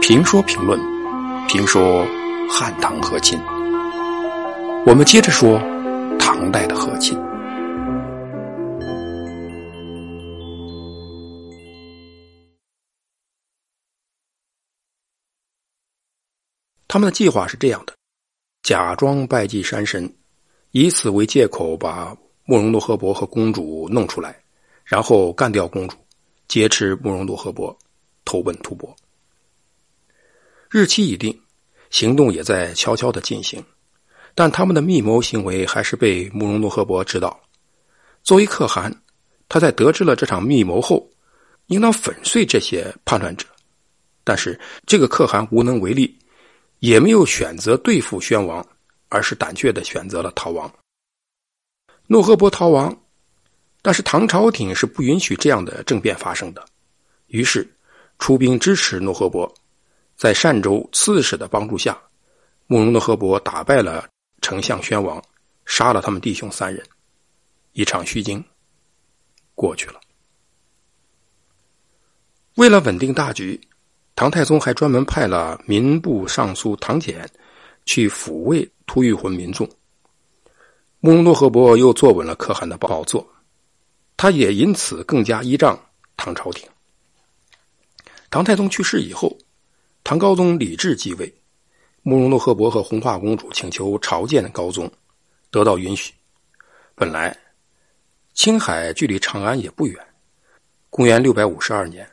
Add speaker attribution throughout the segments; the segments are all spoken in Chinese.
Speaker 1: 评说评论，评说汉唐和亲。我们接着说唐代的和亲。他们的计划是这样的：假装拜祭山神，以此为借口把慕容诺赫伯和公主弄出来，然后干掉公主，劫持慕容诺赫伯，投奔吐蕃。日期已定，行动也在悄悄的进行，但他们的密谋行为还是被慕容诺赫伯知道。作为可汗，他在得知了这场密谋后，应当粉碎这些叛乱者。但是这个可汗无能为力，也没有选择对付宣王，而是胆怯的选择了逃亡。诺赫伯逃亡，但是唐朝廷是不允许这样的政变发生的，于是出兵支持诺和伯。在单州刺史的帮助下，慕容的和伯打败了丞相宣王，杀了他们弟兄三人，一场虚惊过去了。为了稳定大局，唐太宗还专门派了民部尚书唐俭去抚慰突厥浑民众。慕容诺和伯又坐稳了可汗的宝座，他也因此更加依仗唐朝廷。唐太宗去世以后。唐高宗李治继位，慕容诺赫伯和红化公主请求朝见高宗，得到允许。本来青海距离长安也不远。公元六百五十二年，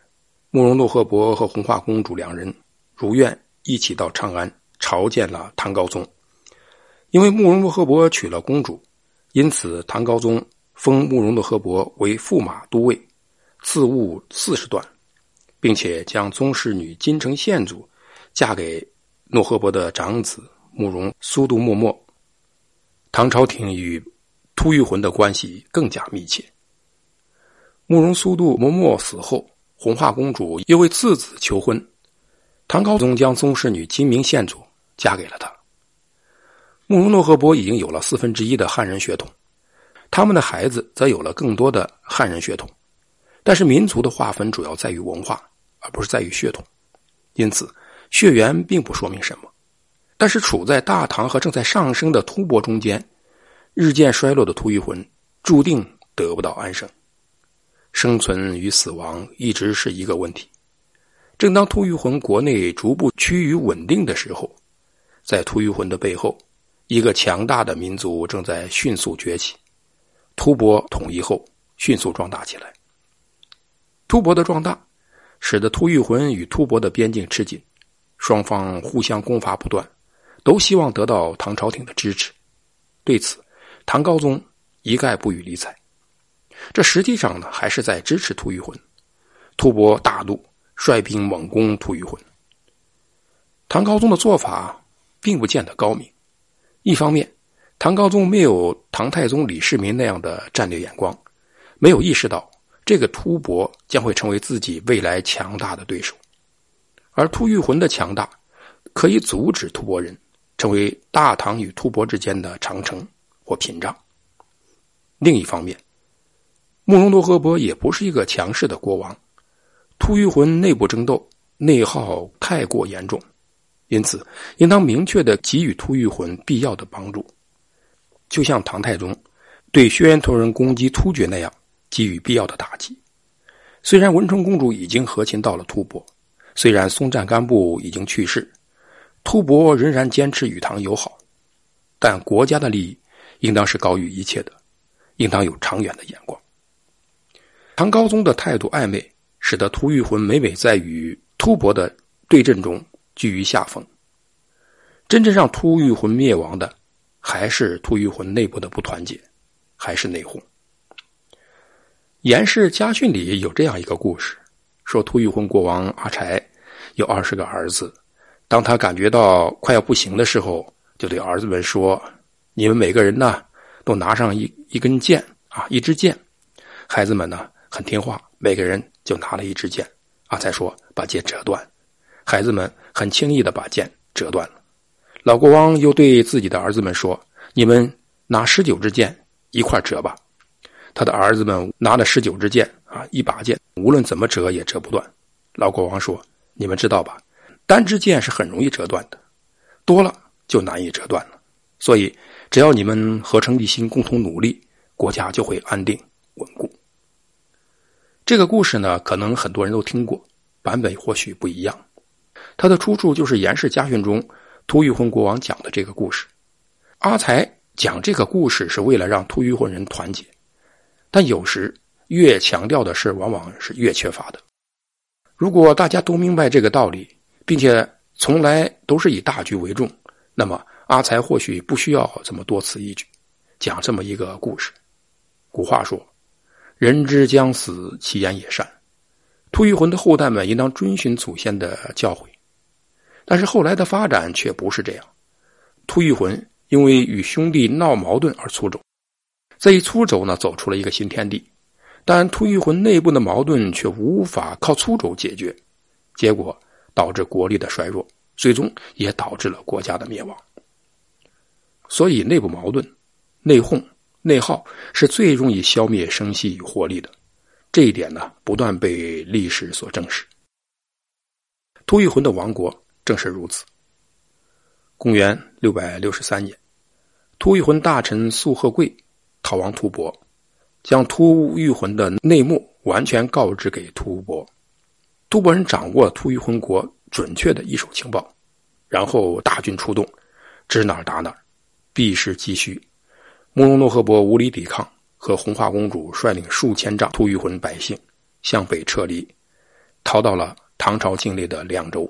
Speaker 1: 慕容诺赫伯和红化公主两人如愿一起到长安朝见了唐高宗。因为慕容诺赫伯娶了公主，因此唐高宗封慕容诺赫伯为驸马都尉，赐物四十段。并且将宗室女金城献祖嫁给诺赫伯的长子慕容苏度默默。唐朝廷与突厥魂的关系更加密切。慕容苏度默默死后，红化公主又为次子求婚，唐高宗将宗室女金明献祖嫁给了他。慕容诺赫伯已经有了四分之一的汉人血统，他们的孩子则有了更多的汉人血统，但是民族的划分主要在于文化。而不是在于血统，因此血缘并不说明什么。但是处在大唐和正在上升的吐蕃中间，日渐衰落的吐谷浑注定得不到安生，生存与死亡一直是一个问题。正当吐谷浑国内逐步趋于稳定的时候，在吐谷浑的背后，一个强大的民族正在迅速崛起。吐蕃统一后，迅速壮大起来。吐蕃的壮大。使得吐谷浑与吐蕃的边境吃紧，双方互相攻伐不断，都希望得到唐朝廷的支持。对此，唐高宗一概不予理睬。这实际上呢，还是在支持吐谷浑。吐蕃大怒，率兵猛攻吐谷浑。唐高宗的做法并不见得高明。一方面，唐高宗没有唐太宗李世民那样的战略眼光，没有意识到。这个突伯将会成为自己未来强大的对手，而吐谷浑的强大可以阻止吐蕃人成为大唐与突伯之间的长城或屏障。另一方面，慕容多和伯也不是一个强势的国王，吐谷浑内部争斗、内耗太过严重，因此应当明确的给予吐谷浑必要的帮助，就像唐太宗对轩辕陀人攻击突厥那样。给予必要的打击。虽然文成公主已经和亲到了吐蕃，虽然松赞干布已经去世，吐蕃仍然坚持与唐友好，但国家的利益应当是高于一切的，应当有长远的眼光。唐高宗的态度暧昧，使得吐谷浑每每在与吐蕃的对阵中居于下风。真正让吐谷浑灭亡的，还是吐谷浑内部的不团结，还是内讧。《严氏家训》里有这样一个故事，说吐谷浑国王阿柴有二十个儿子，当他感觉到快要不行的时候，就对儿子们说：“你们每个人呢，都拿上一一根剑啊，一支剑。”孩子们呢很听话，每个人就拿了一支剑阿柴说把剑折断，孩子们很轻易的把剑折断了。老国王又对自己的儿子们说：“你们拿十九支箭一块折吧。”他的儿子们拿了十九支箭啊，一把剑无无论怎么折也折不断。老国王说：“你们知道吧？单支箭是很容易折断的，多了就难以折断了。所以，只要你们合成一心，共同努力，国家就会安定稳固。”这个故事呢，可能很多人都听过，版本或许不一样。它的出处就是《严氏家训》中突厥浑国王讲的这个故事。阿才讲这个故事是为了让突厥浑人团结，但有时越强调的事，往往是越缺乏的。如果大家都明白这个道理，并且从来都是以大局为重，那么阿才或许不需要这么多此一举，讲这么一个故事。古话说：“人之将死，其言也善。”突厥浑的后代们应当遵循祖先的教诲。但是后来的发展却不是这样，突厥浑因为与兄弟闹矛盾而出走，这一出走呢，走出了一个新天地。但突厥浑内部的矛盾却无法靠出走解决，结果导致国力的衰弱，最终也导致了国家的灭亡。所以，内部矛盾、内讧、内耗是最容易消灭生息与活力的。这一点呢，不断被历史所证实。突厥浑的亡国。正是如此。公元六百六十三年，突厥魂大臣素贺贵逃亡吐蕃，将突厥魂的内幕完全告知给吐蕃。吐蕃人掌握突厥魂国准确的一手情报，然后大军出动，指哪儿打哪儿，必失急需。慕容诺赫伯无力抵抗，和红化公主率领数千丈突厥魂百姓向北撤离，逃到了唐朝境内的凉州。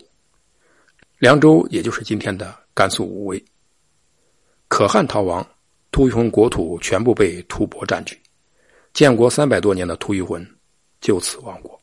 Speaker 1: 凉州也就是今天的甘肃武威。可汗逃亡，突厥国土全部被吐蕃占据，建国三百多年的突厥魂就此亡国。